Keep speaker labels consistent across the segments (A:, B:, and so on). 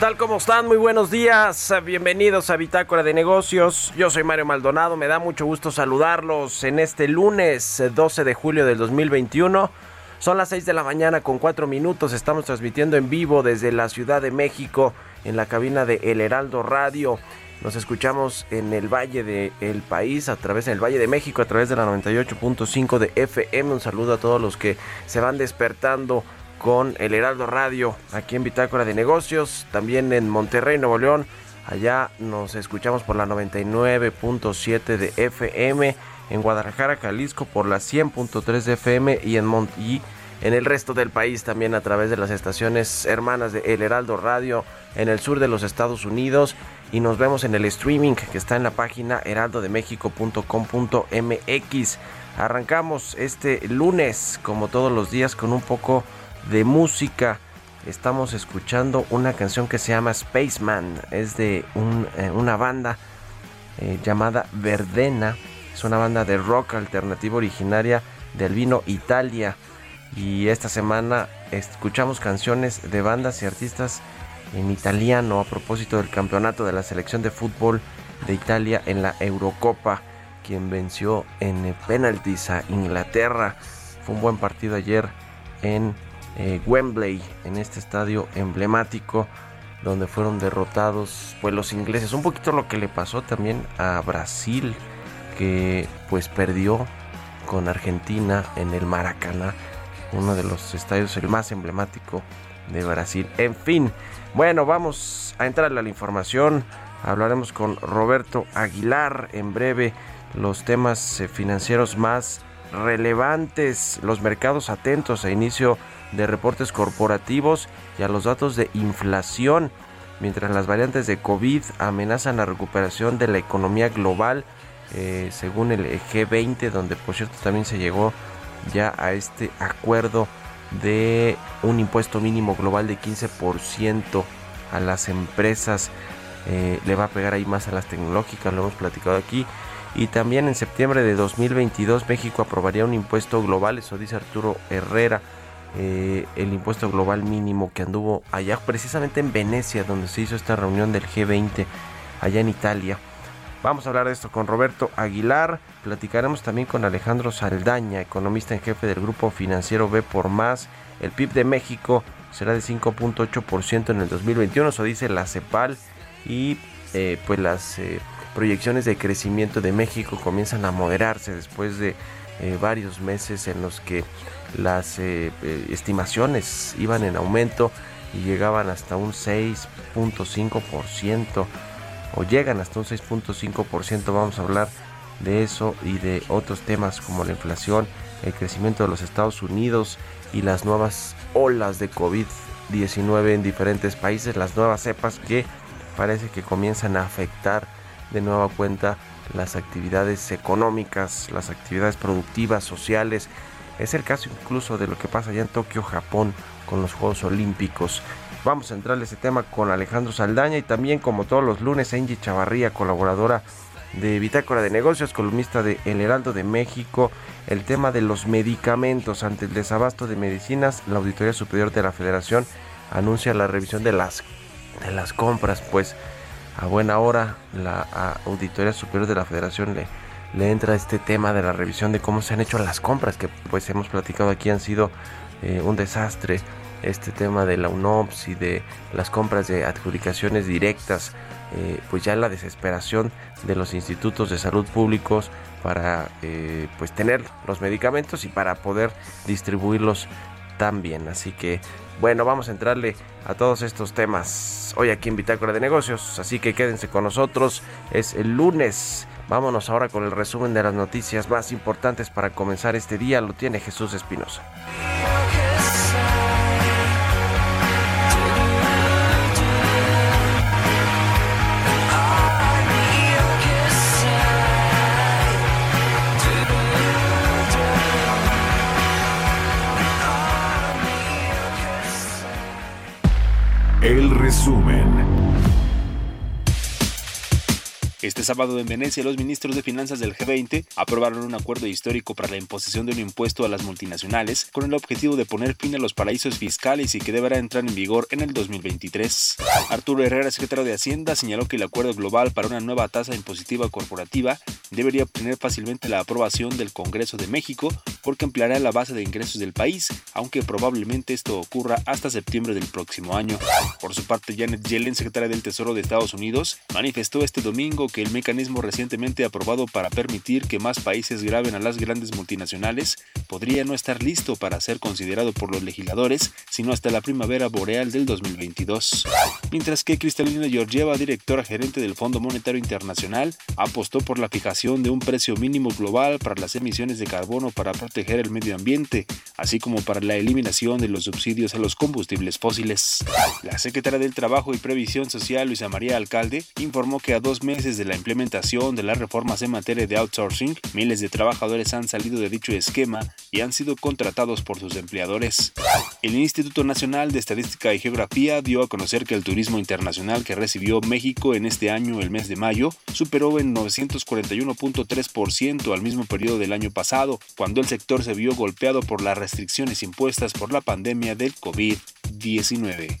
A: Tal? ¿Cómo están? Muy buenos días. Bienvenidos a Bitácora de Negocios. Yo soy Mario Maldonado. Me da mucho gusto saludarlos en este lunes 12 de julio del 2021. Son las 6 de la mañana con 4 minutos. Estamos transmitiendo en vivo desde la Ciudad de México en la cabina de El Heraldo Radio. Nos escuchamos en el Valle del País, a través del Valle de México, a través de la 98.5 de FM. Un saludo a todos los que se van despertando con el Heraldo Radio aquí en Bitácora de Negocios, también en Monterrey, Nuevo León. Allá nos escuchamos por la 99.7 de FM, en Guadalajara, Jalisco por la 100.3 de FM y en en el resto del país también a través de las estaciones hermanas de El Heraldo Radio en el sur de los Estados Unidos y nos vemos en el streaming que está en la página heraldodemexico.com.mx. Arrancamos este lunes como todos los días con un poco de música. Estamos escuchando una canción que se llama Spaceman. Es de eh, una banda eh, llamada Verdena. Es una banda de rock alternativo originaria del vino Italia. Y esta semana escuchamos canciones de bandas y artistas en italiano a propósito del campeonato de la selección de fútbol de Italia en la Eurocopa, quien venció en penaltis a Inglaterra. Fue un buen partido ayer en eh, Wembley, en este estadio emblemático donde fueron derrotados pues los ingleses. Un poquito lo que le pasó también a Brasil, que pues perdió con Argentina en el Maracaná, uno de los estadios el más emblemático de Brasil. En fin, bueno, vamos a entrar a la información. Hablaremos con Roberto Aguilar en breve los temas eh, financieros más relevantes, los mercados atentos a inicio de reportes corporativos y a los datos de inflación, mientras las variantes de COVID amenazan la recuperación de la economía global, eh, según el G20, donde por cierto también se llegó ya a este acuerdo de un impuesto mínimo global de 15% a las empresas. Eh, le va a pegar ahí más a las tecnológicas, lo hemos platicado aquí. Y también en septiembre de 2022 México aprobaría un impuesto global, eso dice Arturo Herrera, eh, el impuesto global mínimo que anduvo allá precisamente en Venecia, donde se hizo esta reunión del G20, allá en Italia. Vamos a hablar de esto con Roberto Aguilar, platicaremos también con Alejandro Saldaña, economista en jefe del grupo financiero B por Más. El PIB de México será de 5.8% en el 2021, eso dice la CEPAL, y eh, pues las... Eh, proyecciones de crecimiento de México comienzan a moderarse después de varios meses en los que las eh, eh, estimaciones iban en aumento y llegaban hasta un 6.5% o llegan hasta un 6.5%. Vamos a hablar de eso y de otros temas como la inflación, el crecimiento de los Estados Unidos y las nuevas olas de COVID-19 en diferentes países, las nuevas cepas que parece que comienzan a afectar de nueva cuenta las actividades económicas, las actividades productivas, sociales. Es el caso incluso de lo que pasa allá en Tokio, Japón, con los Juegos Olímpicos. Vamos a entrar en ese tema con Alejandro Saldaña y también como todos los lunes Angie Chavarría, colaboradora de Bitácora de Negocios, columnista de El Heraldo de México, el tema de los medicamentos ante el desabasto de medicinas, la Auditoría Superior de la Federación anuncia la revisión de las de las compras, pues a buena hora la Auditoría Superior de la Federación le, le entra este tema de la revisión de cómo se han hecho las compras, que pues hemos platicado aquí han sido eh, un desastre. Este tema de la UNOPS y de las compras de adjudicaciones directas, eh, pues ya la desesperación de los institutos de salud públicos para eh, pues tener los medicamentos y para poder distribuirlos también. Así que bueno, vamos a entrarle a todos estos temas hoy aquí en Bitácora de Negocios, así que quédense con nosotros. Es el lunes. Vámonos ahora con el resumen de las noticias más importantes para comenzar este día. Lo tiene Jesús Espinosa.
B: El resumen.
C: Este sábado en Venecia, los ministros de Finanzas del G20 aprobaron un acuerdo histórico para la imposición de un impuesto a las multinacionales con el objetivo de poner fin a los paraísos fiscales y que deberá entrar en vigor en el 2023. Arturo Herrera, secretario de Hacienda, señaló que el acuerdo global para una nueva tasa impositiva corporativa debería obtener fácilmente la aprobación del Congreso de México porque empleará la base de ingresos del país, aunque probablemente esto ocurra hasta septiembre del próximo año. Por su parte, Janet Yellen, secretaria del Tesoro de Estados Unidos, manifestó este domingo que el mecanismo recientemente aprobado para permitir que más países graben a las grandes multinacionales podría no estar listo para ser considerado por los legisladores sino hasta la primavera boreal del 2022. Mientras que Cristalina Georgieva, directora gerente del Fondo Monetario Internacional, apostó por la fijación de un precio mínimo global para las emisiones de carbono para proteger el medio ambiente, así como para la eliminación de los subsidios a los combustibles fósiles. La secretaria del Trabajo y Previsión Social, Luisa María Alcalde, informó que a dos meses de la implementación de las reformas en materia de outsourcing, miles de trabajadores han salido de dicho esquema y han sido contratados por sus empleadores. El Instituto Nacional de Estadística y Geografía dio a conocer que el turismo internacional que recibió México en este año, el mes de mayo, superó en 941.3% al mismo periodo del año pasado, cuando el sector se vio golpeado por las restricciones impuestas por la pandemia del COVID-19.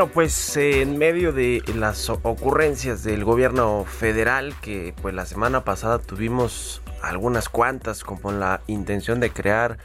A: Bueno, pues en medio de las ocurrencias del gobierno federal, que pues la semana pasada tuvimos algunas cuantas, como la intención de crear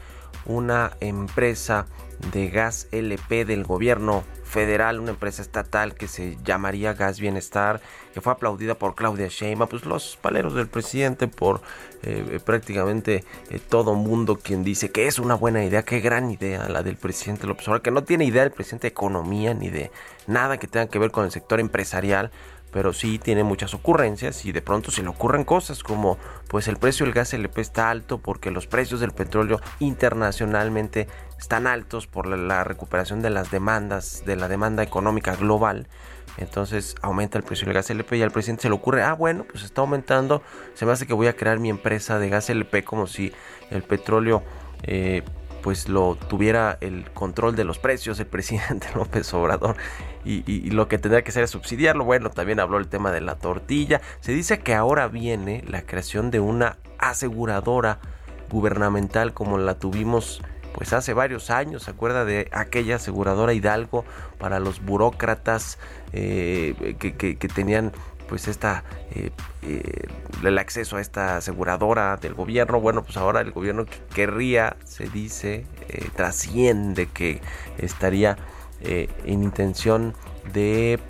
A: una empresa de gas LP del gobierno federal, una empresa estatal que se llamaría Gas Bienestar, que fue aplaudida por Claudia Sheinbaum, pues los paleros del presidente, por eh, prácticamente eh, todo mundo quien dice que es una buena idea, qué gran idea la del presidente López Obrador, que no tiene idea del presidente de economía ni de nada que tenga que ver con el sector empresarial, pero sí tiene muchas ocurrencias y de pronto se le ocurren cosas como pues el precio del gas LP está alto porque los precios del petróleo internacionalmente están altos por la recuperación de las demandas, de la demanda económica global. Entonces aumenta el precio del gas LP y al presidente se le ocurre, ah bueno, pues está aumentando, se me hace que voy a crear mi empresa de gas LP como si el petróleo eh, pues lo tuviera el control de los precios el presidente López Obrador y, lo que tendría que hacer es subsidiarlo. Bueno, también habló el tema de la tortilla. Se dice que ahora viene la creación de una aseguradora gubernamental como la tuvimos pues hace varios años, ¿se acuerda de aquella aseguradora Hidalgo para los burócratas eh, que tenían pues esta eh, eh, el acceso a esta aseguradora del gobierno bueno pues ahora el gobierno querría se dice eh, trasciende que estaría en intención de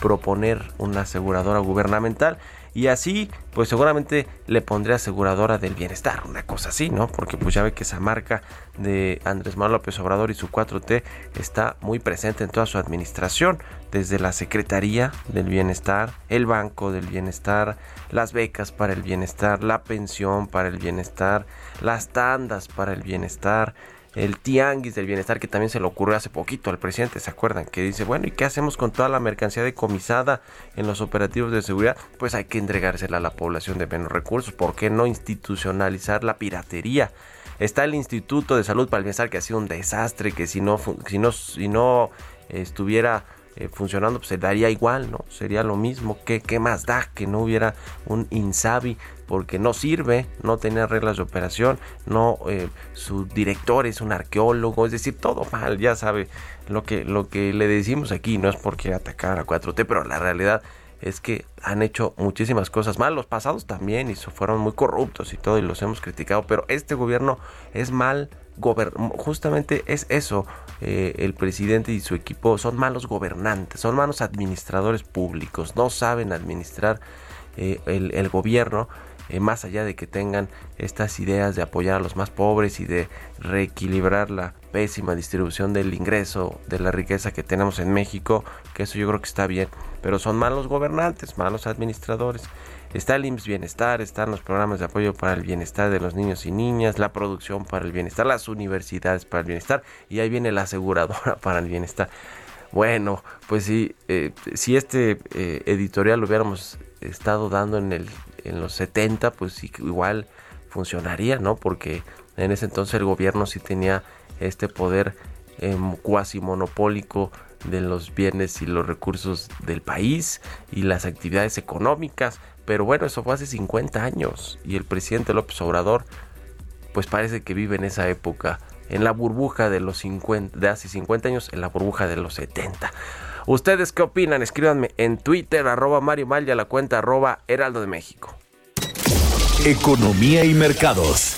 A: proponer una aseguradora gubernamental y así pues seguramente le pondré aseguradora del bienestar, una cosa así, ¿no? Porque pues ya ve que esa marca de Andrés Manuel López Obrador y su 4T está muy presente en toda su administración, desde la Secretaría del Bienestar, el Banco del Bienestar, las becas para el bienestar, la pensión para el bienestar, las tandas para el bienestar, el tianguis del bienestar que también se le ocurrió hace poquito al presidente, ¿se acuerdan? Que dice, bueno, ¿y qué hacemos con toda la mercancía decomisada en los operativos de seguridad? Pues hay que entregársela a la población de menos recursos, ¿por qué no institucionalizar la piratería? Está el Instituto de Salud para el Bienestar que ha sido un desastre, que si no, si no, si no estuviera eh, funcionando, pues se daría igual, ¿no? Sería lo mismo. ¿Qué, ¿Qué más da que no hubiera un INSABI? Porque no sirve, no tenía reglas de operación, no, eh, su director es un arqueólogo, es decir, todo mal, ya sabe lo que, lo que le decimos aquí, no es porque atacar a 4T, pero la realidad es que han hecho muchísimas cosas mal, los pasados también, y fueron muy corruptos y todo, y los hemos criticado, pero este gobierno es mal justamente es eso, eh, el presidente y su equipo son malos gobernantes, son malos administradores públicos, no saben administrar eh, el, gobierno, eh, más allá de que tengan estas ideas de apoyar a los más pobres y de reequilibrar la pésima distribución del ingreso, de la riqueza que tenemos en México, que eso yo creo que está bien, pero son malos gobernantes, malos administradores. Está el IMSS Bienestar, están los programas de apoyo para el bienestar de los niños y niñas, la producción para el bienestar, las universidades para el bienestar y ahí viene la aseguradora para el bienestar. Bueno, pues sí, eh, si este eh, editorial lo hubiéramos estado dando en, el, en los 70, pues igual funcionaría, ¿no? Porque en ese entonces el gobierno sí tenía este poder eh, cuasi monopólico de los bienes y los recursos del país y las actividades económicas. Pero bueno, eso fue hace 50 años y el presidente López Obrador pues parece que vive en esa época, en la burbuja de los 50, de hace 50 años, en la burbuja de los 70. ¿Ustedes qué opinan? Escríbanme en Twitter, arroba Mario Mal y a la cuenta arroba Heraldo de México.
B: Economía y mercados.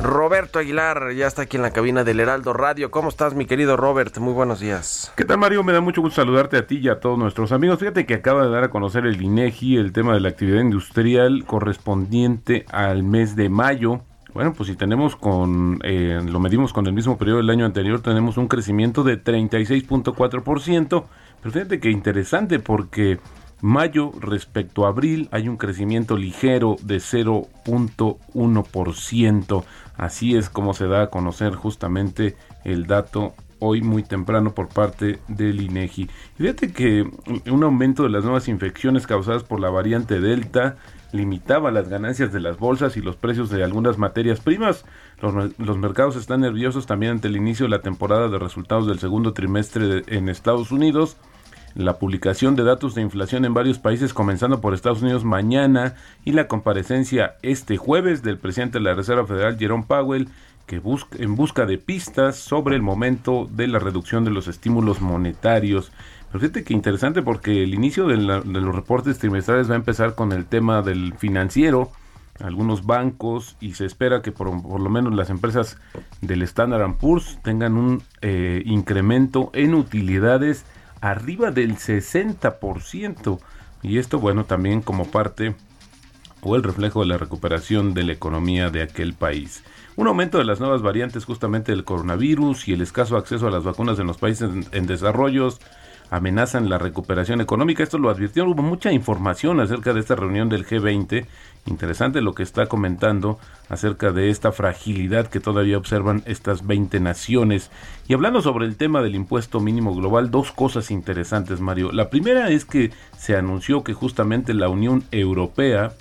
A: Roberto Aguilar ya está aquí en la cabina del Heraldo Radio. ¿Cómo estás, mi querido Robert? Muy buenos días.
D: ¿Qué tal, Mario? Me da mucho gusto saludarte a ti y a todos nuestros amigos. Fíjate que acaba de dar a conocer el INEGI el tema de la actividad industrial correspondiente al mes de mayo. Bueno, pues si tenemos con, eh, lo medimos con el mismo periodo del año anterior, tenemos un crecimiento de 36.4%. Pero fíjate que interesante porque Mayo respecto a abril hay un crecimiento ligero de 0.1%. Así es como se da a conocer justamente el dato hoy muy temprano por parte del INEGI. Fíjate que un aumento de las nuevas infecciones causadas por la variante Delta limitaba las ganancias de las bolsas y los precios de algunas materias primas. Los, mercados están nerviosos también ante el inicio de la temporada de resultados del segundo trimestre en Estados Unidos la publicación de datos de inflación en varios países, comenzando por Estados Unidos mañana, y la comparecencia este jueves del presidente de la Reserva Federal, Jerome Powell, que busca, en busca de pistas sobre el momento de la reducción de los estímulos monetarios. Pero fíjate que interesante porque el inicio de, los reportes trimestrales va a empezar con el tema del financiero, algunos bancos y se espera que por, lo menos las empresas del Standard Poor's tengan un eh, incremento en utilidades arriba del 60%. Y esto, bueno, también como parte o el reflejo de la recuperación de la economía de aquel país. Un aumento de las nuevas variantes justamente del coronavirus y el escaso acceso a las vacunas en los países en, en desarrollos amenazan la recuperación económica. Esto lo advirtió, hubo mucha información acerca de esta reunión del G20. Interesante lo que está comentando acerca de esta fragilidad que todavía observan estas 20 naciones. Y hablando sobre el tema del impuesto mínimo global, dos cosas interesantes, Mario. La primera es que se anunció que justamente la Unión Europea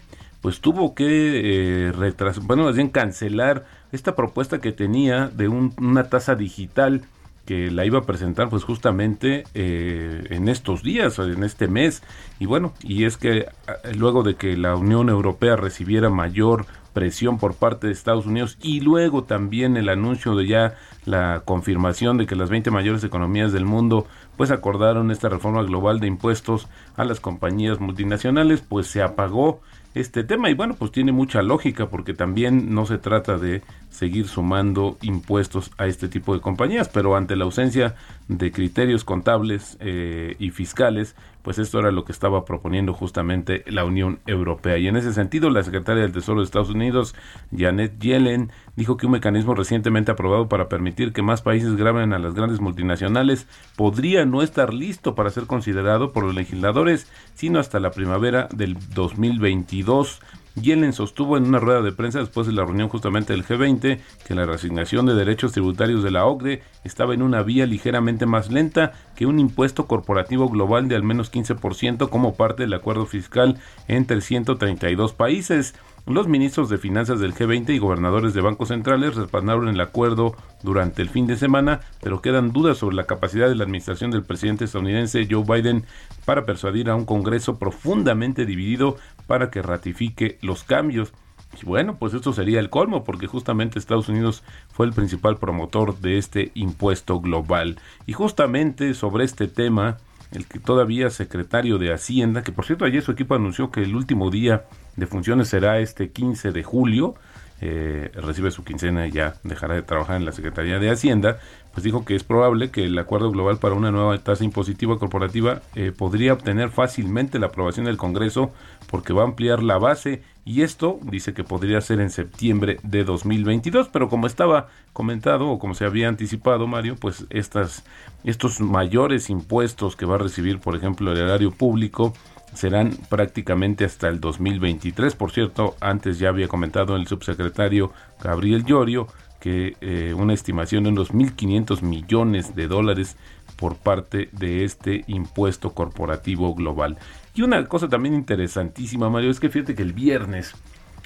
D: pues tuvo que eh, retrasar, bueno, cancelar esta propuesta que tenía de una tasa digital que la iba a presentar pues justamente eh, en estos días, en este mes. Y bueno, y es que luego de que la Unión Europea recibiera mayor presión por parte de Estados Unidos y luego también el anuncio de ya la confirmación de que las 20 mayores economías del mundo pues acordaron esta reforma global de impuestos a las compañías multinacionales, pues se apagó este tema y bueno, pues tiene mucha lógica porque también no se trata de seguir sumando impuestos a este tipo de compañías, pero ante la ausencia de criterios contables eh, y fiscales, pues esto era lo que estaba proponiendo justamente la Unión Europea. Y en ese sentido, la secretaria del Tesoro de Estados Unidos, Janet Yellen, dijo que un mecanismo recientemente aprobado para permitir que más países graben a las grandes multinacionales podría no estar listo para ser considerado por los legisladores, sino hasta la primavera del 2022. Yellen sostuvo en una rueda de prensa después de la reunión justamente del G20 que la resignación de derechos tributarios de la OCDE estaba en una vía ligeramente más lenta que un impuesto corporativo global de al menos 15% como parte del acuerdo fiscal entre 132 países. Los ministros de finanzas del G20 y gobernadores de bancos centrales respaldaron el acuerdo durante el fin de semana, pero quedan dudas sobre la capacidad de la administración del presidente estadounidense Joe Biden para persuadir a un Congreso profundamente dividido para que ratifique los cambios. Y bueno, pues esto sería el colmo, porque justamente Estados Unidos fue el principal promotor de este impuesto global. Y justamente sobre este tema, el que todavía secretario de Hacienda, que por cierto ayer su equipo anunció que el último día de funciones será este 15 de julio, eh, recibe su quincena y ya dejará de trabajar en la Secretaría de Hacienda, pues dijo que es probable que el acuerdo global para una nueva tasa impositiva corporativa eh, podría obtener fácilmente la aprobación del Congreso porque va a ampliar la base y esto dice que podría ser en septiembre de 2022, pero como estaba comentado o como se había anticipado Mario, pues estas, estos mayores impuestos que va a recibir por ejemplo el erario público, serán prácticamente hasta el 2023. Por cierto, antes ya había comentado el subsecretario Gabriel Llorio eh, una estimación de unos 1.500 millones de dólares por parte de este impuesto corporativo global. Y una cosa también interesantísima, Mario, es que fíjate que el viernes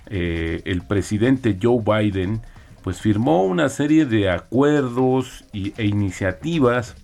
D: eh, el presidente Joe Biden pues firmó una serie de acuerdos y, e iniciativas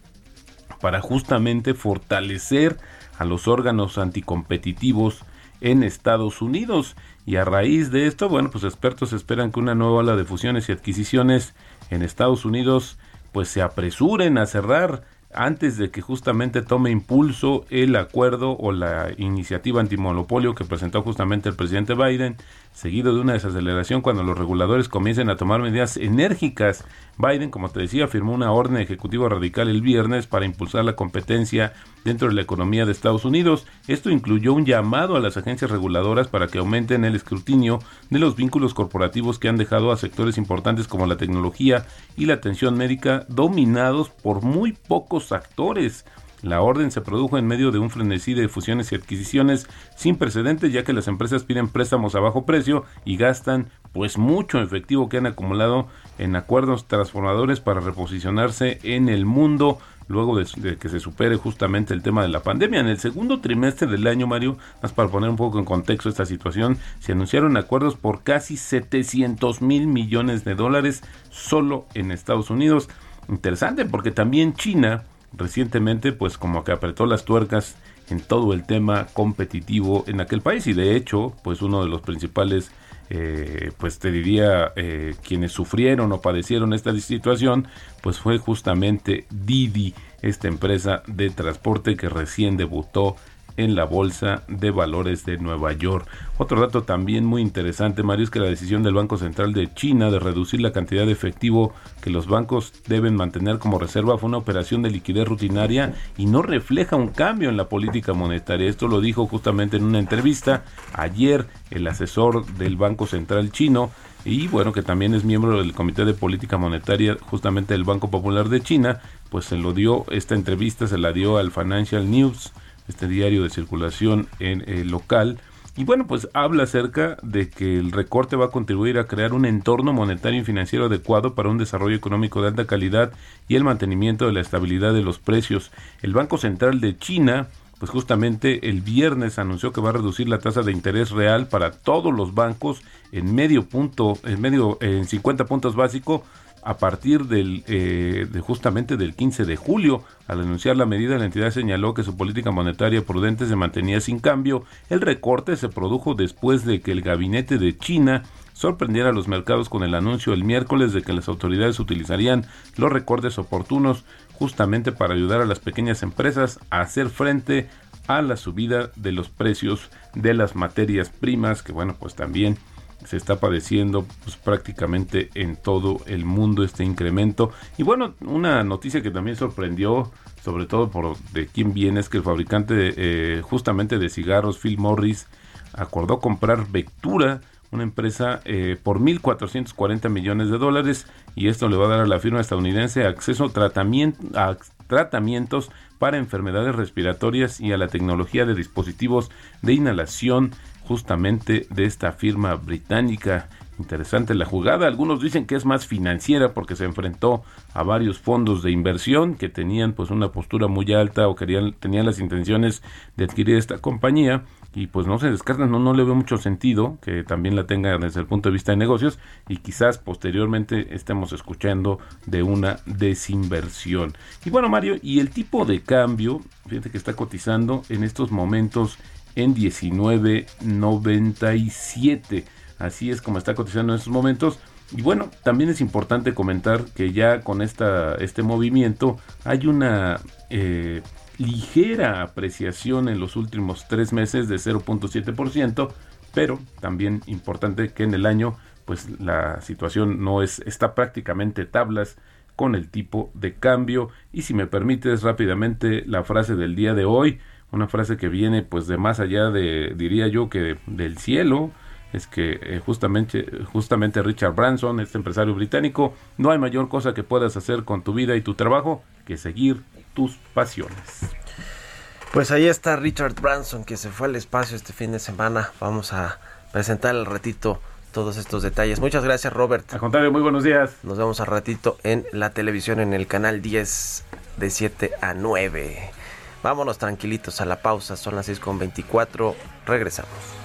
D: para justamente fortalecer a los órganos anticompetitivos en Estados Unidos. Y a raíz de esto, bueno, pues expertos esperan que una nueva ola de fusiones y adquisiciones en Estados Unidos pues se apresuren a cerrar antes de que justamente tome impulso el acuerdo o la iniciativa antimonopolio que presentó justamente el presidente Biden, seguido de una desaceleración cuando los reguladores comiencen a tomar medidas enérgicas. Biden, como te decía, firmó una orden ejecutiva radical el viernes para impulsar la competencia dentro de la economía de Estados Unidos. Esto incluyó un llamado a las agencias reguladoras para que aumenten el escrutinio de los vínculos corporativos que han dejado a sectores importantes como la tecnología y la atención médica dominados por muy pocos actores. La orden se produjo en medio de un frenesí de fusiones y adquisiciones sin precedentes, ya que las empresas piden préstamos a bajo precio y gastan pues mucho efectivo que han acumulado en acuerdos transformadores para reposicionarse en el mundo luego de, que se supere justamente el tema de la pandemia. En el segundo trimestre del año, Mario, más para poner un poco en contexto esta situación, se anunciaron acuerdos por casi 700 mil millones de dólares solo en Estados Unidos. Interesante porque también China recientemente pues como que apretó las tuercas en todo el tema competitivo en aquel país. Y de hecho pues uno de los principales eh, pues te diría eh, quienes sufrieron o padecieron esta situación pues fue justamente Didi esta empresa de transporte que recién debutó en la Bolsa de Valores de Nueva York. Otro dato también muy interesante, Mario, es que la decisión del Banco Central de China de reducir la cantidad de efectivo que los bancos deben mantener como reserva fue una operación de liquidez rutinaria y no refleja un cambio en la política monetaria. Esto lo dijo justamente en una entrevista ayer el asesor del Banco Central chino y bueno, que también es miembro del Comité de Política Monetaria justamente del Banco Popular de China, pues se lo dio, esta entrevista se la dio al Financial News, este diario de circulación en, eh, local, y bueno, pues habla acerca de que el recorte va a contribuir a crear un entorno monetario y financiero adecuado para un desarrollo económico de alta calidad y el mantenimiento de la estabilidad de los precios. El Banco Central de China pues justamente el viernes anunció que va a reducir la tasa de interés real para todos los bancos en medio punto, en medio, en 50 puntos básicos a partir del, eh, de justamente del 15 de julio. Al anunciar la medida, la entidad señaló que su política monetaria prudente se mantenía sin cambio. El recorte se produjo después de que el gabinete de China sorprendiera a los mercados con el anuncio el miércoles de que las autoridades utilizarían los recortes oportunos justamente para ayudar a las pequeñas empresas a hacer frente a la subida de los precios de las materias primas, que bueno, pues también se está padeciendo pues, prácticamente en todo el mundo este incremento. Y bueno, una noticia que también sorprendió, sobre todo por de quién viene, es que el fabricante eh, justamente de cigarros, Phil Morris, acordó comprar Vectura, una empresa eh, por 1.440 millones de dólares y esto le va a dar a la firma estadounidense acceso tratamiento, a tratamientos para enfermedades respiratorias y a la tecnología de dispositivos de inhalación justamente de esta firma británica. Interesante la jugada. Algunos dicen que es más financiera porque se enfrentó a varios fondos de inversión que tenían pues una postura muy alta o querían tenían las intenciones de adquirir esta compañía y pues no se descartan, no, no le veo mucho sentido que también la tenga desde el punto de vista de negocios y quizás posteriormente estemos escuchando de una desinversión. Y bueno Mario, y el tipo de cambio, fíjate que está cotizando en estos momentos en 19.97, así es como está cotizando en estos momentos. Y bueno, también es importante comentar que ya con esta, este movimiento hay una... Eh, ligera apreciación en los últimos tres meses de 0.7%, pero también importante que en el año pues la situación no es está prácticamente tablas con el tipo de cambio. Y si me permites rápidamente la frase del día de hoy, una frase que viene pues de más allá de diría yo que del cielo, es que eh, justamente, justamente Richard Branson, este empresario británico, no hay mayor cosa que puedas hacer con tu vida y tu trabajo que seguir tus pasiones.
A: Pues ahí está Richard Branson que se fue al espacio este fin de semana. Vamos a presentar al ratito todos estos detalles. Muchas gracias Robert.
D: Al contrario, muy buenos días.
A: Nos vemos al ratito en la televisión en el canal 10 de 7 a 9. Vámonos tranquilitos a la pausa, son las 6.24, regresamos.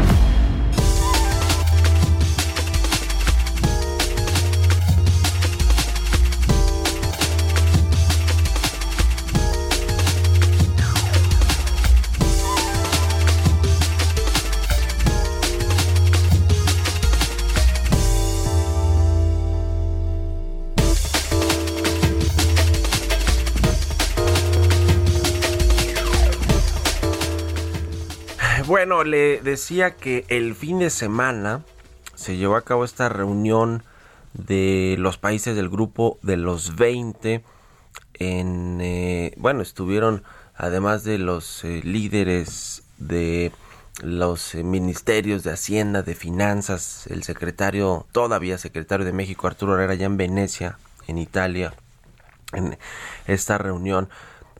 A: Le decía que el fin de semana se llevó a cabo esta reunión de los países del grupo de los 20 en eh, bueno estuvieron además de los eh, líderes de los eh, ministerios de Hacienda, de Finanzas, el secretario, todavía secretario de México, Arturo Herrera, ya en Venecia, en Italia, en esta reunión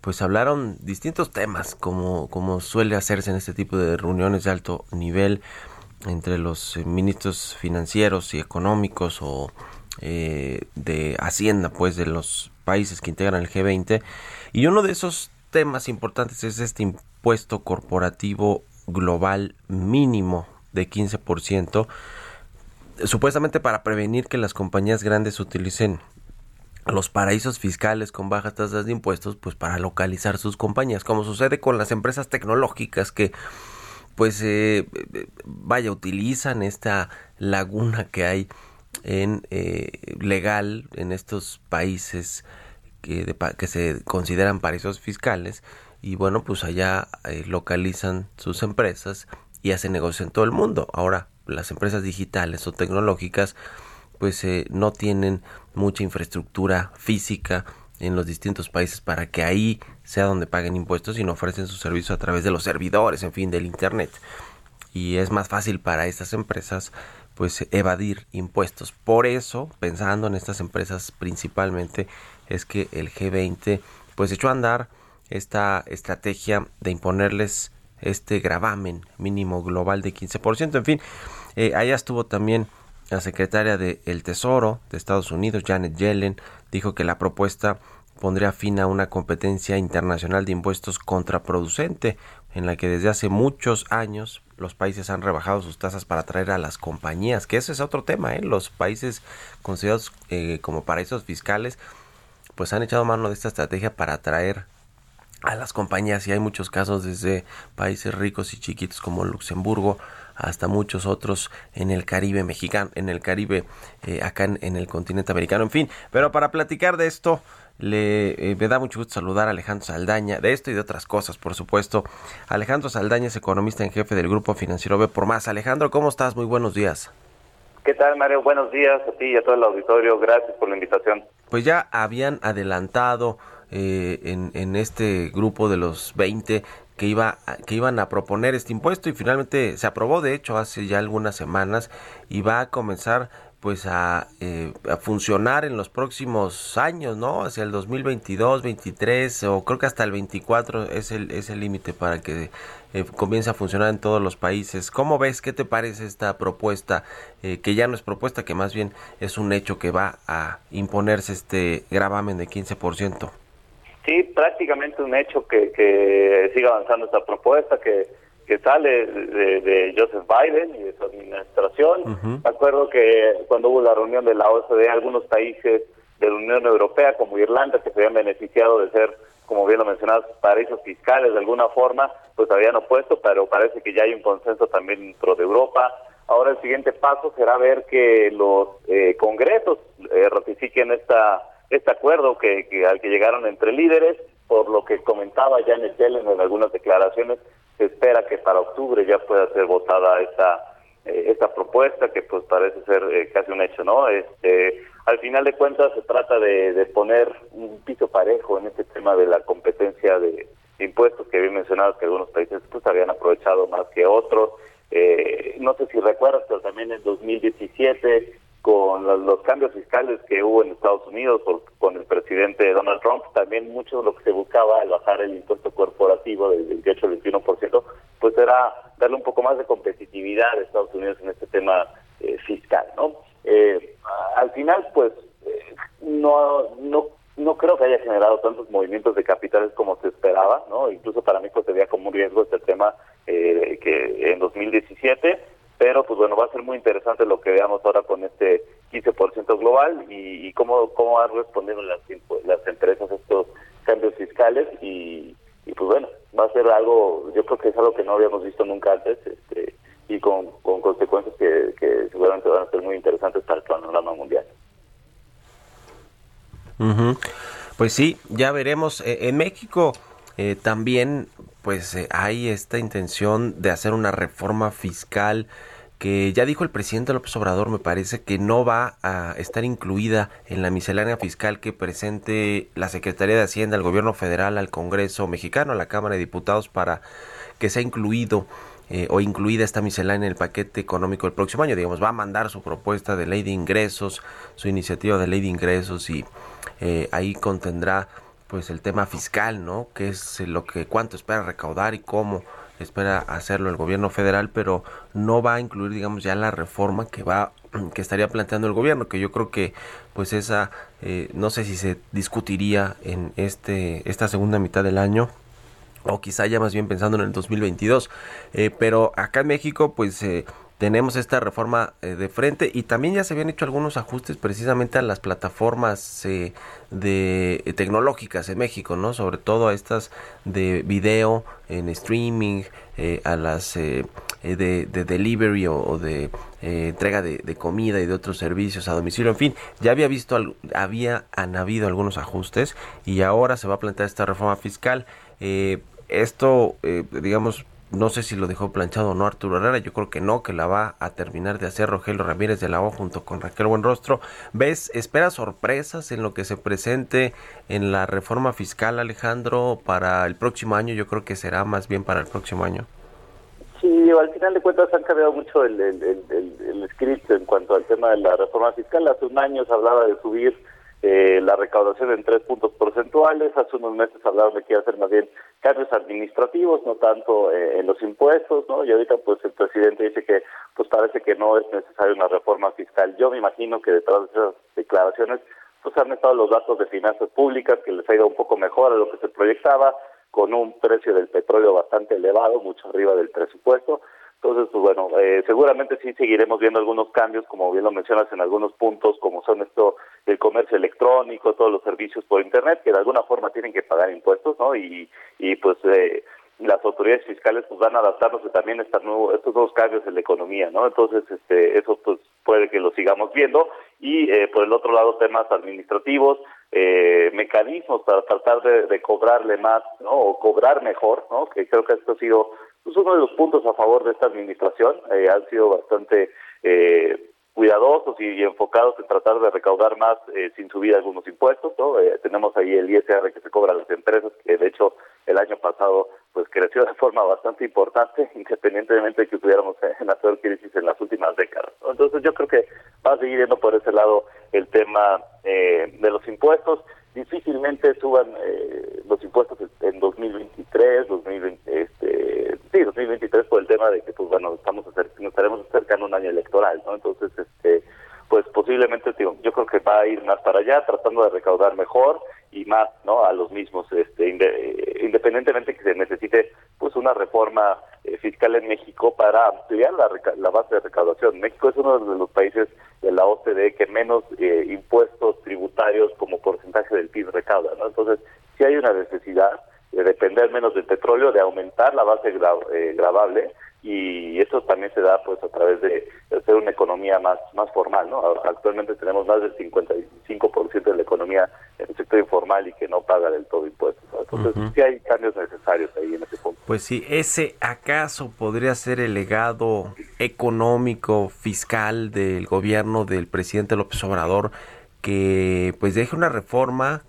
A: pues hablaron distintos temas, como, como suele hacerse en este tipo de reuniones de alto nivel entre los eh, ministros financieros y económicos o eh, de Hacienda, pues de los países que integran el G20. Y uno de esos temas importantes es este impuesto corporativo global mínimo de 15%, supuestamente para prevenir que las compañías grandes utilicen los paraísos fiscales con bajas tasas de impuestos, pues para localizar sus compañías, como sucede con las empresas tecnológicas que pues eh, vaya, utilizan esta laguna que hay en eh, legal en estos países que, que se consideran paraísos fiscales y bueno pues allá eh, localizan sus empresas y hacen negocio en todo el mundo. Ahora las empresas digitales o tecnológicas pues eh, no tienen mucha infraestructura física en los distintos países para que ahí sea donde paguen impuestos y no ofrecen su servicio a través de los servidores, en fin, del Internet. Y es más fácil para estas empresas pues evadir impuestos. Por eso, pensando en estas empresas principalmente, es que el G20 pues echó a andar esta estrategia de imponerles este gravamen mínimo global de 15%. En fin, eh, allá estuvo también la secretaria del Tesoro de Estados Unidos, Janet Yellen, dijo que la propuesta pondría fin a una competencia internacional de impuestos contraproducente, en la que desde hace muchos años los países han rebajado sus tasas para atraer a las compañías, que ese es otro tema, ¿eh? los países considerados eh, como paraísos fiscales, pues han echado mano de esta estrategia para atraer a las compañías y hay muchos casos desde países ricos y chiquitos como Luxemburgo hasta muchos otros en el Caribe mexicano, en el Caribe, eh, acá en, el continente americano, en fin. Pero para platicar de esto, le, eh, me da mucho gusto saludar a Alejandro Saldaña, de esto y de otras cosas, por supuesto. Alejandro Saldaña es economista en jefe del Grupo Financiero B por Más. Alejandro, ¿cómo estás? Muy buenos días.
E: ¿Qué tal, Mario? Buenos días a ti y a todo el auditorio. Gracias por la invitación.
A: Pues ya habían adelantado eh, en, en, este grupo de los 20 que, iba, que iban a proponer este impuesto y finalmente se aprobó, de hecho, hace ya algunas semanas y va a comenzar pues a, eh, funcionar en los próximos años, ¿no? Hacia el 2022, 23 o creo que hasta el 24 es el es el límite para que eh, comience a funcionar en todos los países. ¿Cómo ves? ¿Qué te parece esta propuesta? Eh, que ya no es propuesta, que más bien es un hecho que va a imponerse este gravamen de 15%.
E: Sí, prácticamente un hecho que, que siga avanzando esta propuesta, que, que sale de, Joseph Biden y de su administración. Me acuerdo que cuando hubo la reunión de la OCDE, algunos países de la Unión Europea, como Irlanda, que se habían beneficiado de ser, como bien lo mencionabas, paraísos fiscales de alguna forma, pues habían opuesto, pero parece que ya hay un consenso también dentro de Europa. Ahora el siguiente paso será ver que los eh, congresos eh, ratifiquen esta este acuerdo que, al que llegaron entre líderes, por lo que comentaba Janet Yellen en algunas declaraciones, se espera que para octubre ya pueda ser votada esta eh, esta propuesta que pues parece ser eh, casi un hecho, ¿no? Este, al final de cuentas se trata de, poner un piso parejo en este tema de la competencia de impuestos que había mencionado que algunos países pues habían aprovechado más que otros. Eh, no sé si recuerdas, pero también en 2017 con los, cambios fiscales que hubo en Estados Unidos con el presidente Donald Trump, también mucho de lo que se buscaba al bajar el impuesto corporativo del 18 al 21%, pues era darle un poco más de competitividad a Estados Unidos en este tema eh, fiscal, ¿no? Eh, al final, pues, eh, no, no, no creo que haya generado tantos movimientos de capitales como se esperaba, ¿no? Incluso para mí pues se veía como un riesgo este tema que en 2017 pero pues bueno, va a ser muy interesante lo que veamos ahora con este 15% global y, cómo, cómo van respondiendo las, las empresas a estos cambios fiscales y, pues bueno, va a ser algo, yo creo que es algo que no habíamos visto nunca antes este, y con, consecuencias que, seguramente van a ser muy interesantes para el panorama mundial.
A: Pues sí, ya veremos. Eh, en México eh, también pues eh, hay esta intención de hacer una reforma fiscal que ya dijo el presidente López Obrador, me parece que no va a estar incluida en la miscelánea fiscal que presente la Secretaría de Hacienda, al gobierno federal, al Congreso mexicano, a la Cámara de Diputados, para que sea incluido eh, o incluida esta miscelánea en el paquete económico del próximo año. Digamos, va a mandar su propuesta de ley de ingresos, su iniciativa de ley de ingresos y eh, ahí contendrá pues el tema fiscal, ¿no? Que es lo que cuánto espera recaudar y cómo espera hacerlo el gobierno federal, pero no va a incluir, digamos, ya la reforma que va que estaría planteando el gobierno, que yo creo que pues esa eh, no sé si se discutiría en este esta segunda mitad del año o quizá ya más bien pensando en el 2022. Eh, pero acá en México, pues eh, tenemos esta reforma eh, de frente y también ya se habían hecho algunos ajustes precisamente a las plataformas eh, de eh, tecnológicas en México, ¿no? Sobre todo a estas de video en streaming, a las de, de, delivery o, de entrega de, de, comida y de otros servicios a domicilio. En fin, ya había visto, había han habido algunos ajustes y ahora se va a plantear esta reforma fiscal. esto, digamos, no sé si lo dejó planchado o no Arturo Herrera, yo creo que no, que la va a terminar de hacer Rogelio Ramírez de la O junto con Raquel Buenrostro. ¿Ves, espera sorpresas en lo que se presente en la reforma fiscal, Alejandro, para el próximo año? Yo creo que será más bien para el próximo año.
E: Sí, al final de cuentas han cambiado mucho el, el, el, en cuanto al tema de la reforma fiscal. Hace un año se hablaba de subir eh, la recaudación en tres puntos porcentuales. Hace unos meses hablaron de que iba a ser más bien cambios administrativos, no tanto eh, en los impuestos, ¿no? Y ahorita pues el presidente dice que pues parece que no es necesaria una reforma fiscal. Yo me imagino que detrás de esas declaraciones pues han estado los datos de finanzas públicas que les ha ido un poco mejor a lo que se proyectaba, con un precio del petróleo bastante elevado, mucho arriba del presupuesto. Entonces, pues bueno, eh, seguramente sí seguiremos viendo algunos cambios, como bien lo mencionas en algunos puntos, como son esto, el comercio electrónico, todos los servicios por Internet, que de alguna forma tienen que pagar impuestos, ¿no? Y, y pues eh, las autoridades fiscales pues van adaptándose también a estos nuevos, estos nuevos cambios en la economía, ¿no? Entonces, este, eso pues puede que lo sigamos viendo. Y eh, por el otro lado, temas administrativos, eh, mecanismos para tratar de, de, cobrarle más, ¿no? O cobrar mejor, ¿no? Que creo que esto ha sido pues uno de los puntos a favor de esta administración. Eh, han sido bastante eh, cuidadosos y, enfocados en tratar de recaudar más eh, sin subir algunos impuestos. ¿no? Eh, tenemos ahí el ISR que se cobra a las empresas, que de hecho el año pasado pues creció de forma bastante importante, independientemente de que estuviéramos en la peor crisis en las últimas décadas. Entonces yo creo que va a seguir yendo por ese lado el tema eh, de los impuestos. Difícilmente suban eh, los impuestos en 2023, 2020, este, sí, 2023 por el tema de que, pues bueno, estamos nos estaremos acercando a un año electoral, ¿no? Entonces, este, pues posiblemente, digo, yo creo que va a ir más para allá, tratando de recaudar mejor y más, ¿no? A los mismos, este, independientemente que se necesite, pues una reforma eh, fiscal en México para ampliar la, la base de recaudación. México es uno de los países de la OCDE que menos eh, impuestos tributarios como porcentaje del PIB recauda, ¿no? Entonces, si hay una necesidad de depender menos del petróleo, de aumentar la base eh, gravable y eso también se da pues a través de hacer una economía más más formal, ¿no? Actualmente tenemos más del 55% de la economía en el sector informal y que no paga del todo impuestos. Entonces, sí hay cambios necesarios ahí en ese punto.
A: Pues sí, ese acaso podría ser el legado económico, fiscal del gobierno del presidente López Obrador que pues deje una reforma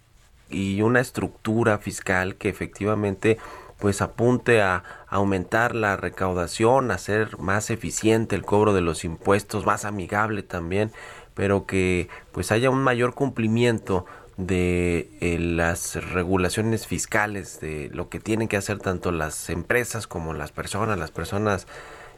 A: y una estructura fiscal que efectivamente pues apunte a aumentar la recaudación, a hacer más eficiente el cobro de los impuestos, más amigable también, pero que pues haya un mayor cumplimiento de eh, las regulaciones fiscales, de lo que tienen que hacer tanto las empresas como las personas, las personas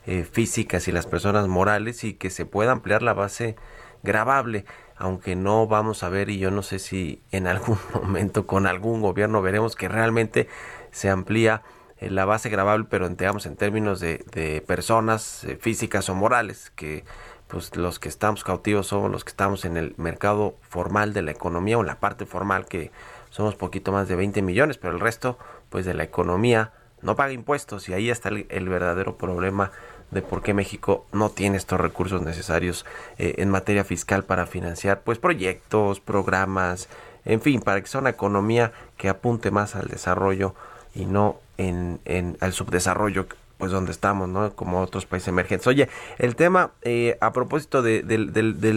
A: eh, físicas y las personas morales y que se pueda ampliar la base grabable aunque no vamos a ver y yo no sé si en algún momento con algún gobierno veremos que realmente se amplía eh, la base grabable, pero digamos en términos de, personas eh, físicas o morales, que pues los que estamos cautivos somos los que estamos en el mercado formal de la economía o en la parte formal que somos poquito más de 20 millones, pero el resto pues de la economía no paga impuestos y ahí está el verdadero problema de por qué México no tiene estos recursos necesarios eh, en materia fiscal para financiar pues proyectos, programas, en fin, para que sea una economía que apunte más al desarrollo y no en, en al subdesarrollo pues donde estamos, ¿no? Como otros países emergentes. Oye, el tema eh, a propósito de, de,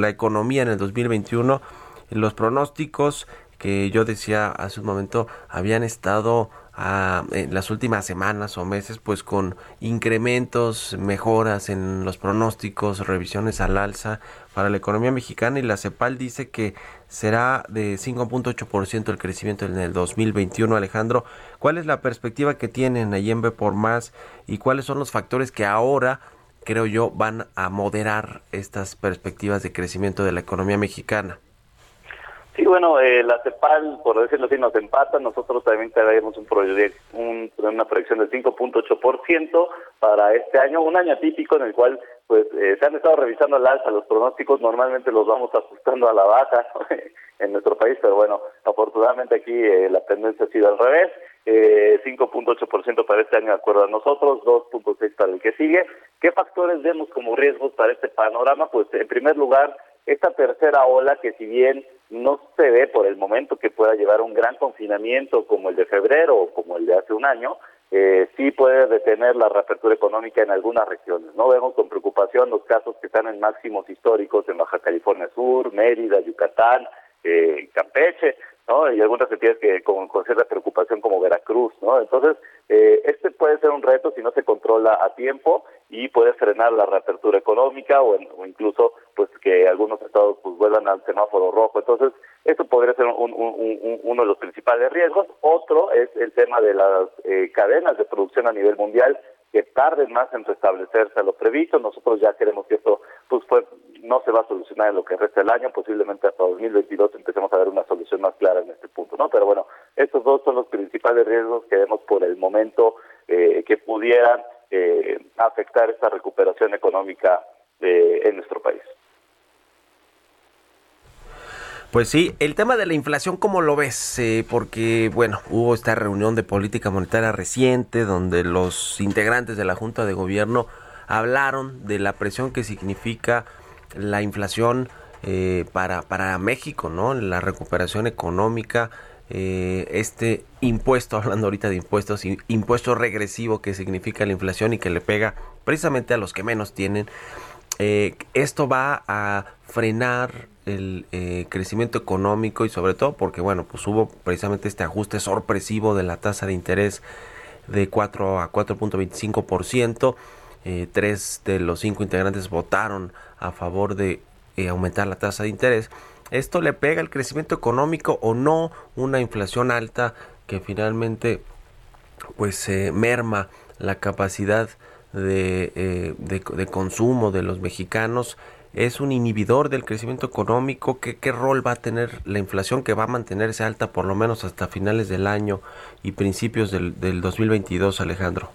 A: la economía en el 2021, los pronósticos que yo decía hace un momento habían estado en las últimas semanas o meses pues con incrementos, mejoras en los pronósticos, revisiones al alza para la economía mexicana y la CEPAL dice que será de 5.8% el crecimiento en el 2021. Alejandro, ¿cuál es la perspectiva que tienen ahí en B por más y cuáles son los factores que ahora creo yo van a moderar estas perspectivas de crecimiento de la economía mexicana?
E: Sí, bueno, eh, la CEPAL, por decirlo así, nos empata. Nosotros también traemos un proyecto, un, una proyección del 5.8% para este año, un año atípico en el cual pues eh, se han estado revisando al alza los pronósticos. Normalmente los vamos ajustando a la baja en nuestro país, pero bueno, afortunadamente aquí eh, la tendencia ha sido al revés. Eh, 5.8% para este año de acuerdo a nosotros, 2.6 para el que sigue. ¿Qué factores vemos como riesgos para este panorama? Pues en primer lugar, esta tercera ola que si bien no se ve por el momento que pueda llevar un gran confinamiento como el de febrero o como el de hace un año, eh, sí puede detener la reapertura económica en algunas regiones. No vemos con preocupación los casos que están en máximos históricos en Baja California Sur, Mérida, Yucatán, eh, Campeche, ¿no? Y algunas entidades que con, cierta preocupación como Veracruz, ¿no? Entonces, eh, este puede ser un reto si no se controla a tiempo y puede frenar la reapertura económica o, en, o incluso que algunos estados pues vuelvan al semáforo rojo. Entonces, esto podría ser un, un, un, uno de los principales riesgos. Otro es el tema de las eh, cadenas de producción a nivel mundial que tarden más en restablecerse a lo previsto. Nosotros ya queremos que esto pues, pues no se va a solucionar en lo que resta del año, posiblemente hasta 2022 empecemos a ver una solución más clara en este punto, ¿no? Pero bueno, estos dos son los principales riesgos que vemos por el momento eh, que pudieran eh, afectar esta recuperación económica eh, en nuestro.
A: Pues sí, el tema de la inflación, ¿cómo lo ves? Eh, porque, bueno, hubo esta reunión de política monetaria reciente donde los integrantes de la Junta de Gobierno hablaron de la presión que significa la inflación eh, para, para México, ¿no? La recuperación económica, eh, este impuesto, hablando ahorita de impuestos, impuesto regresivo que significa la inflación y que le pega precisamente a los que menos tienen. Eh, esto va a frenar el eh, crecimiento económico y sobre todo porque bueno pues hubo precisamente este ajuste sorpresivo de la tasa de interés de 4 a 4.25 eh, tres de los cinco integrantes votaron a favor de eh, aumentar la tasa de interés. Esto le pega al crecimiento económico o no una inflación alta que finalmente pues merma la capacidad eh, de, de, consumo de los mexicanos es un inhibidor del crecimiento económico. ¿Qué, ¿Qué rol va a tener la inflación que va a mantenerse alta por lo menos hasta finales del año y principios del, del 2022, Alejandro?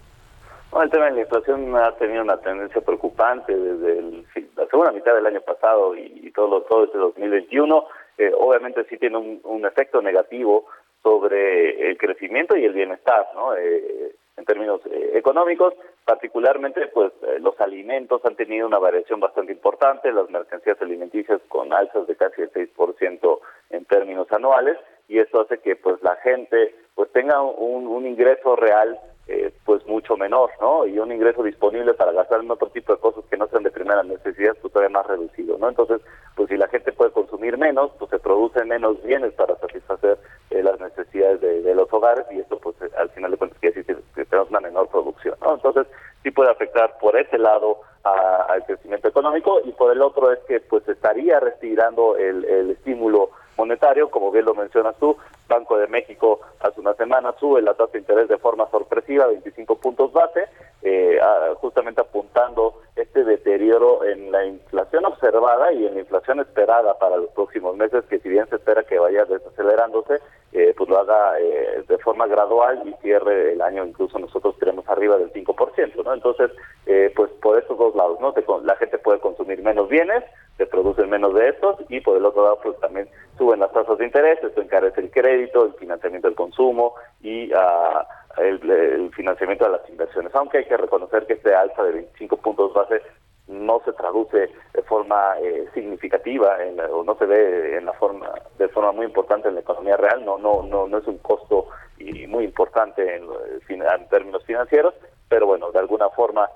E: Bueno, el tema de la inflación ha tenido una tendencia preocupante desde la segunda mitad del año pasado y, y todo, todo este 2021. Eh, obviamente sí tiene un, un, efecto negativo sobre el crecimiento y el bienestar, ¿no? Eh, en términos eh, económicos, particularmente pues eh, los alimentos han tenido una variación bastante importante, las mercancías alimenticias con alzas de casi el 6% en términos anuales y esto hace que pues la gente pues tenga un, un ingreso real eh, pues mucho menor, ¿no? Y un ingreso disponible para gastar en otro tipo de cosas que no sean de primera necesidad, pues todavía más reducido, ¿no? Entonces, pues si la gente puede consumir menos, pues se producen menos bienes para satisfacer eh, las necesidades de, los hogares y esto pues al final de cuentas quiere decir que tenemos una menor producción, ¿no? Entonces, sí puede afectar por ese lado al crecimiento económico y por el otro es que pues estaría retirando el, el estímulo monetario, como bien lo mencionas tú, Banco de México hace una semana sube la tasa de interés de forma sorpresiva, 25 puntos base, eh, justamente apuntando este deterioro en la inflación observada y en la inflación esperada para los próximos meses, que si bien se espera que vaya desacelerándose, eh, pues lo haga eh, de forma gradual y cierre el año, incluso nosotros queremos arriba del 5%, ¿no? Entonces, eh, pues por esos dos lados, ¿no? la gente puede consumir menos bienes, se producen menos de estos y por el otro lado, pues también suben las tasas de interés, esto encarece el crédito, el financiamiento del consumo y uh, el, financiamiento de las inversiones. Aunque hay que reconocer que este alza de 25 puntos base no se traduce de forma eh, significativa en la, o no se ve en la forma de forma muy importante en la economía real. No no no no es un costo y muy importante en, en términos financieros, pero bueno de alguna forma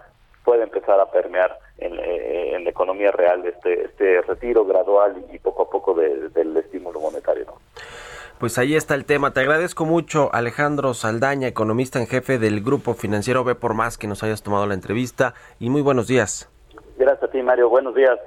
E: puede empezar a permear en, en, la economía real este este retiro gradual y poco a poco de, del.
A: Pues ahí está el tema. Te agradezco mucho, Alejandro Saldaña, economista en jefe del Grupo Financiero B por Más, que nos hayas tomado la entrevista. Y muy buenos días.
E: Gracias a ti, Mario. Buenos días.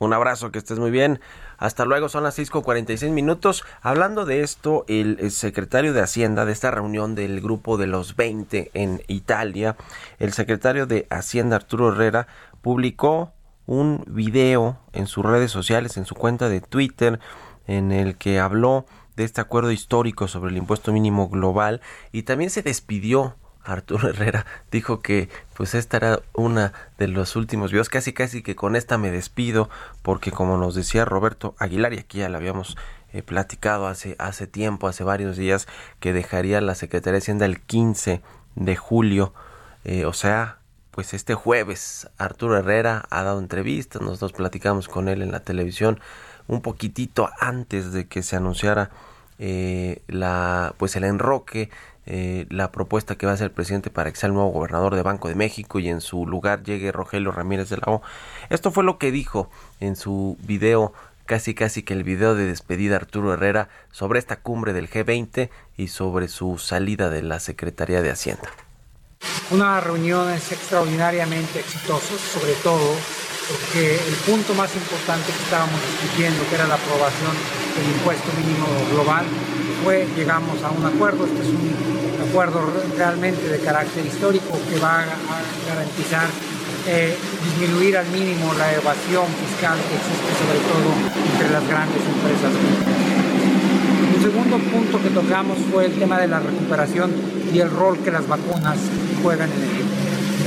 A: Un abrazo, que estés muy bien. Hasta luego, son las 6 con 46 minutos. Hablando de esto, el, el, secretario de Hacienda de esta reunión del grupo de los 20 en Italia, el secretario de Hacienda Arturo Herrera, publicó un video en sus redes sociales, en su cuenta de Twitter, en el que habló de este acuerdo histórico sobre el impuesto mínimo global y también se despidió Arturo Herrera dijo que pues esta era una de los últimos videos, casi casi que con esta me despido, porque como nos decía Roberto Aguilar, y aquí ya lo habíamos eh, platicado hace, hace tiempo, hace varios días, que dejaría la Secretaría de Hacienda el 15 de julio, eh, o sea, pues este jueves Arturo Herrera ha dado entrevistas, nosotros platicamos con él en la televisión un poquitito antes de que se anunciara eh, la pues el enroque eh, la propuesta que va a hacer el presidente para que sea el nuevo gobernador de Banco de México y en su lugar llegue Rogelio Ramírez de la O. Esto fue lo que dijo en su video, casi casi que el video de despedida Arturo Herrera sobre esta cumbre del G20 y sobre su salida de la Secretaría de Hacienda.
F: Una reunión es extraordinariamente exitosa, sobre todo porque el punto más importante que estábamos discutiendo, que era la aprobación del impuesto mínimo global, fue, llegamos a un acuerdo. Este es un acuerdo realmente de carácter histórico que va a garantizar eh, disminuir al mínimo la evasión fiscal que existe sobre todo entre las grandes empresas. Un segundo punto que tocamos fue el tema de la recuperación y el rol que las vacunas juegan en ello.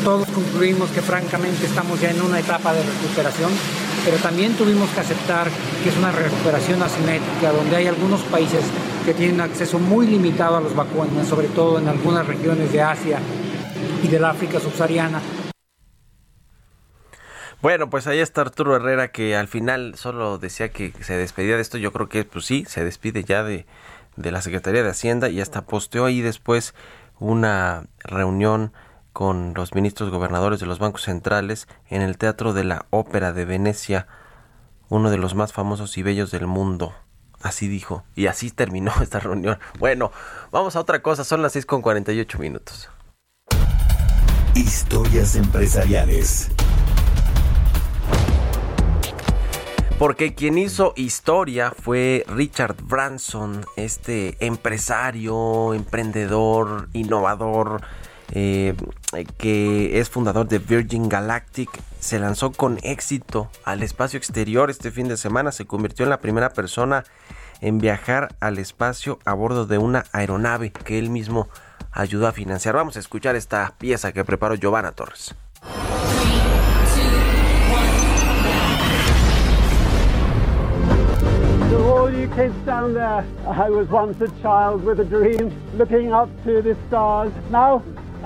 F: Todos concluimos que francamente estamos ya en una etapa de recuperación, pero también tuvimos que aceptar que es una recuperación asimétrica, donde hay algunos países que tienen acceso muy limitado a las vacunas, sobre todo en algunas regiones de Asia y del África subsahariana.
A: Bueno, pues ahí está Arturo Herrera que al final solo decía que se despedía de esto. Yo creo que pues sí, se despide ya de, de la Secretaría de Hacienda y hasta posteó ahí después una reunión con los ministros gobernadores de los bancos centrales en el Teatro de la Ópera de Venecia, uno de los más famosos y bellos del mundo. Así dijo. Y así terminó esta reunión. Bueno, vamos a otra cosa. Son las 6 con 48 minutos.
B: Historias empresariales.
A: Porque quien hizo historia fue Richard Branson, este empresario, emprendedor, innovador, eh, que es fundador de Virgin Galactic, se lanzó con éxito al espacio exterior este fin de semana, se convirtió en la primera persona en viajar al espacio a bordo de una aeronave que él mismo ayudó a financiar. Vamos a escuchar esta pieza que preparó Giovanna Torres.
G: all you kids down there, I was once a child with a dream, looking up to the stars.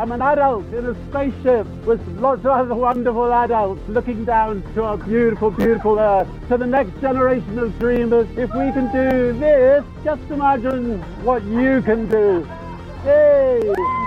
G: I'm an adult in a spaceship with lots of other wonderful adults looking down to our beautiful, beautiful Earth. To the next generation of dreamers, if we can do this, just imagine what you can do. Hey!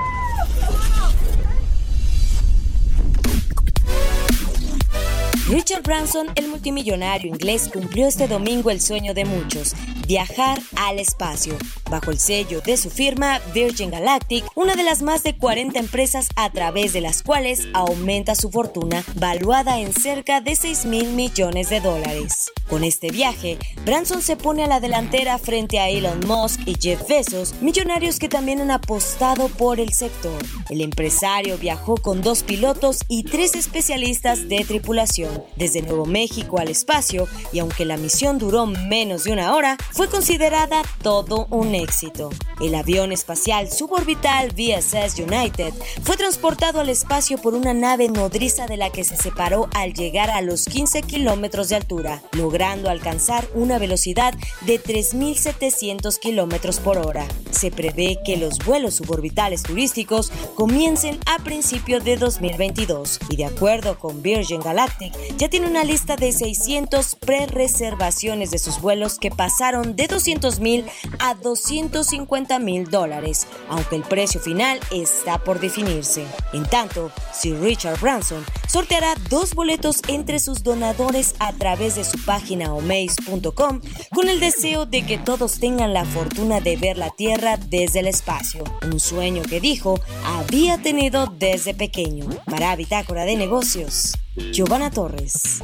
H: Richard Branson, el multimillonario inglés, cumplió este domingo el sueño de muchos, viajar al espacio. Bajo el sello de su firma Virgin Galactic, una de las más de 40 empresas a través de las cuales aumenta su fortuna, valuada en cerca de 6 mil millones de dólares. Con este viaje, Branson se pone a la delantera frente a Elon Musk y Jeff Bezos, millonarios que también han apostado por el sector. El empresario viajó con dos pilotos y tres especialistas de tripulación desde Nuevo México al espacio y aunque la misión duró menos de una hora, fue considerada todo un éxito. El avión espacial suborbital VSS United fue transportado al espacio por una nave nodriza de la que se separó al llegar a los 15 kilómetros de altura, logrando alcanzar una velocidad de 3.700 kilómetros por hora. Se prevé que los vuelos suborbitales turísticos comiencen a principios de 2022 y de acuerdo con Virgin Galactic, ya tiene una lista de 600 pre-reservaciones de sus vuelos que pasaron de 200 mil a 250 mil dólares, aunque el precio final está por definirse. En tanto, Sir Richard Branson sorteará dos boletos entre sus donadores a través de su página omaze.com con el deseo de que todos tengan la fortuna de ver la Tierra desde el espacio, un sueño que dijo había tenido desde pequeño. Para Bitácora de Negocios, Giovanna Torres.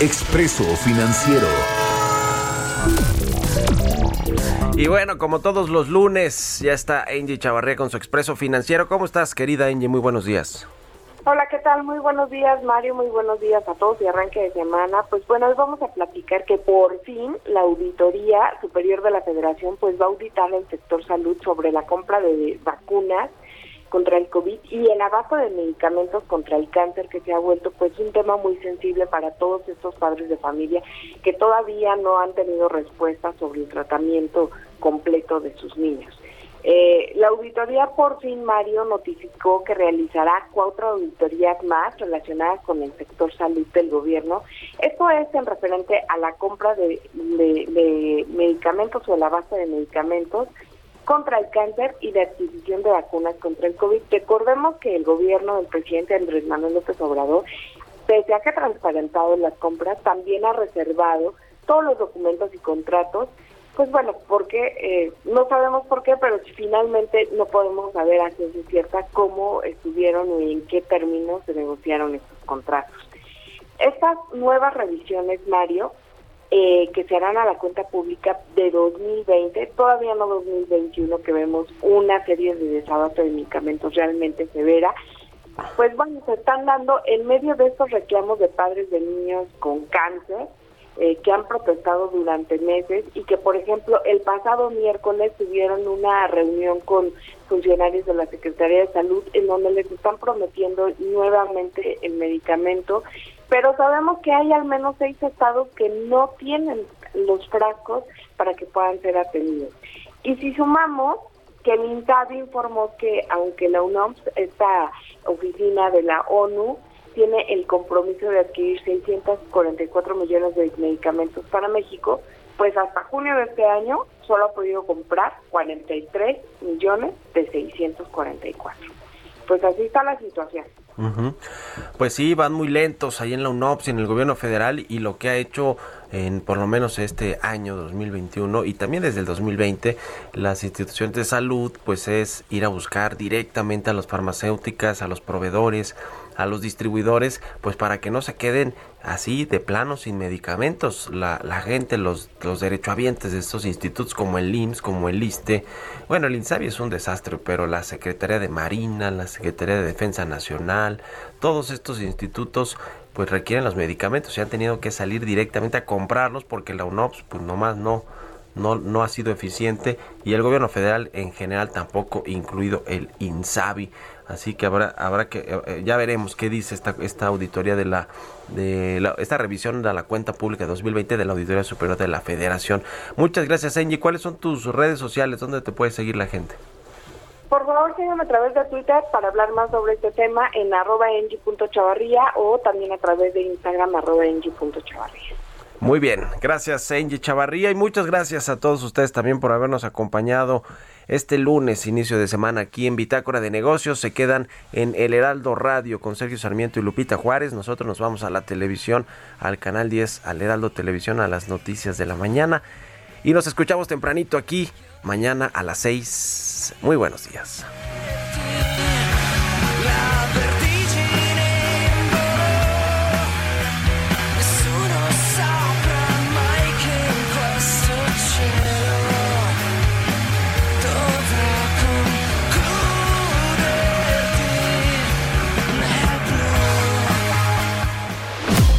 B: Expreso Financiero.
A: Y bueno, como todos los lunes, ya está Angie Chavarría con su Expreso Financiero. ¿Cómo estás, querida Angie? Muy buenos días.
I: Hola, ¿qué tal? Muy buenos días, Mario. Muy buenos días a todos y arranque de semana. Pues bueno, hoy vamos a platicar que por fin la Auditoría Superior de la Federación pues va a auditar el sector salud sobre la compra de vacunas contra el COVID y el abasto de medicamentos contra el cáncer que se ha vuelto pues un tema muy sensible para todos estos padres de familia que todavía no han tenido respuesta sobre el tratamiento completo de sus niños. Eh, la auditoría por fin, Mario, notificó que realizará cuatro auditorías más relacionadas con el sector salud del gobierno. Esto es en referente a la compra de, medicamentos o la base de medicamentos contra el cáncer y de adquisición de vacunas contra el COVID. Recordemos que el gobierno del presidente Andrés Manuel López Obrador, pese a que ha transparentado las compras, también ha reservado todos los documentos y contratos pues bueno, porque eh, no sabemos por qué, pero finalmente no podemos saber a ciencia cierta cómo estuvieron y en qué términos se negociaron estos contratos. Estas nuevas revisiones, Mario, eh, que se harán a la cuenta pública de 2020, todavía no 2021, que vemos una serie de desabasto de medicamentos realmente severa, pues bueno, se están dando en medio de estos reclamos de padres de niños con cáncer, eh, que han protestado durante meses y que, por ejemplo, el pasado miércoles tuvieron una reunión con funcionarios de la Secretaría de Salud en donde les están prometiendo nuevamente el medicamento, pero sabemos que hay al menos seis estados que no tienen los frascos para que puedan ser atendidos. Y si sumamos que el INTABI informó que aunque la UNOMS, esta oficina de la ONU, tiene el compromiso de adquirir 644 millones de medicamentos para México, pues hasta junio de este año solo ha podido comprar 43 millones de 644. Pues así está la situación.
A: Pues sí, van muy lentos ahí en la UNOPS en el gobierno federal y lo que ha hecho en por lo menos este año 2021 y también desde el 2020 las instituciones de salud pues es ir a buscar directamente a las farmacéuticas, a los proveedores, a los distribuidores, pues para que no se queden así de plano sin medicamentos. La, gente, los, los derechohabientes de estos institutos como el IMSS, como el ISTE, bueno, el INSABI es un desastre, pero la Secretaría de Marina, la Secretaría de Defensa Nacional, todos estos institutos pues requieren los medicamentos y han tenido que salir directamente a comprarlos porque la UNOPS pues nomás no no, no ha sido eficiente y el gobierno federal en general tampoco, incluido el INSABI. Así que habrá, habrá que, eh, eh, ya veremos qué dice esta, esta auditoría de la, de la, esta revisión de la cuenta pública 2020 de la Auditoría Superior de la Federación. Muchas gracias, Angie. ¿Cuáles son tus redes sociales? ¿Dónde te puede seguir la gente?
I: Por favor, síganme a través de Twitter para hablar más sobre este tema en arroba o también a través de Instagram arroba.
A: Muy bien, gracias Angie Chavarría y muchas gracias a todos ustedes también por habernos acompañado este lunes, inicio de semana aquí en Bitácora de Negocios. Se quedan en El Heraldo Radio con Sergio Sarmiento y Lupita Juárez. Nosotros nos vamos a la televisión, al canal 10, al Heraldo Televisión, a las noticias de la mañana. Y nos escuchamos tempranito aquí, mañana a las 6. Muy buenos días.